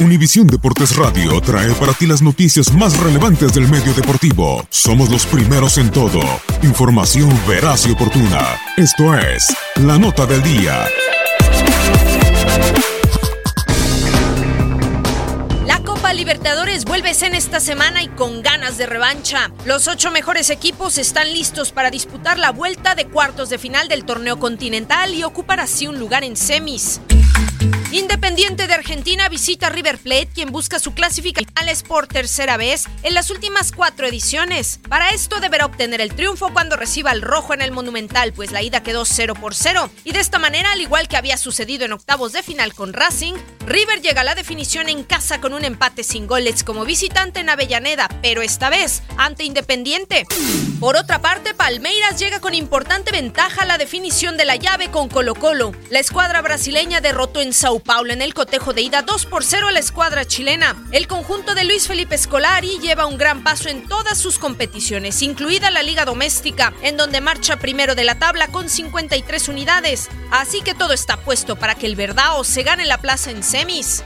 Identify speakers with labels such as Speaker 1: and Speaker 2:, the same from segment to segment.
Speaker 1: Univisión Deportes Radio trae para ti las noticias más relevantes del medio deportivo. Somos los primeros en todo. Información veraz y oportuna. Esto es La Nota del Día.
Speaker 2: La Copa Libertadores vuelve en esta semana y con ganas de revancha. Los ocho mejores equipos están listos para disputar la vuelta de cuartos de final del torneo continental y ocupar así un lugar en semis. Independiente de Argentina visita River Plate, quien busca su clasificación por tercera vez en las últimas cuatro ediciones. Para esto deberá obtener el triunfo cuando reciba el rojo en el Monumental, pues la ida quedó 0 por 0. Y de esta manera, al igual que había sucedido en octavos de final con Racing, River llega a la definición en casa con un empate sin goles como visitante en Avellaneda, pero esta vez ante Independiente. Por otra parte, Palmeiras llega con importante ventaja a la definición de la llave con Colo Colo. La escuadra brasileña derrotó en Sao Paulo en el cotejo de ida 2 por 0 a la escuadra chilena. El conjunto de Luis Felipe Scolari lleva un gran paso en todas sus competiciones, incluida la Liga Doméstica, en donde marcha primero de la tabla con 53 unidades. Así que todo está puesto para que el Verdao se gane la plaza en semis.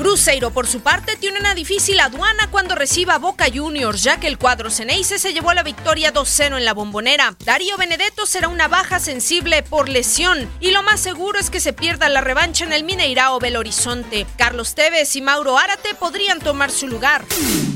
Speaker 2: Cruzeiro, por su parte, tiene una difícil aduana cuando reciba Boca Juniors, ya que el cuadro Ceneice se llevó la victoria 2-0 en la bombonera. Darío Benedetto será una baja sensible por lesión, y lo más seguro es que se pierda la revancha en el Mineirao Belo Horizonte. Carlos Tevez y Mauro Árate podrían tomar su lugar.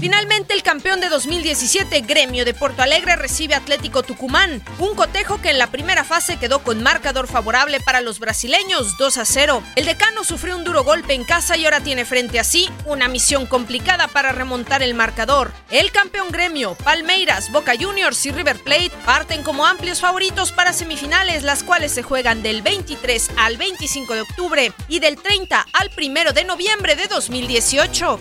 Speaker 2: Finalmente, el campeón de 2017, Gremio de Porto Alegre, recibe Atlético Tucumán, un cotejo que en la primera fase quedó con marcador favorable para los brasileños, 2 0. El decano sufrió un duro golpe en casa y ahora tiene frente a sí una misión complicada para remontar el marcador. El campeón Gremio, Palmeiras, Boca Juniors y River Plate parten como amplios favoritos para semifinales, las cuales se juegan del 23 al 25 de octubre y del 30 al 1 de noviembre de 2018.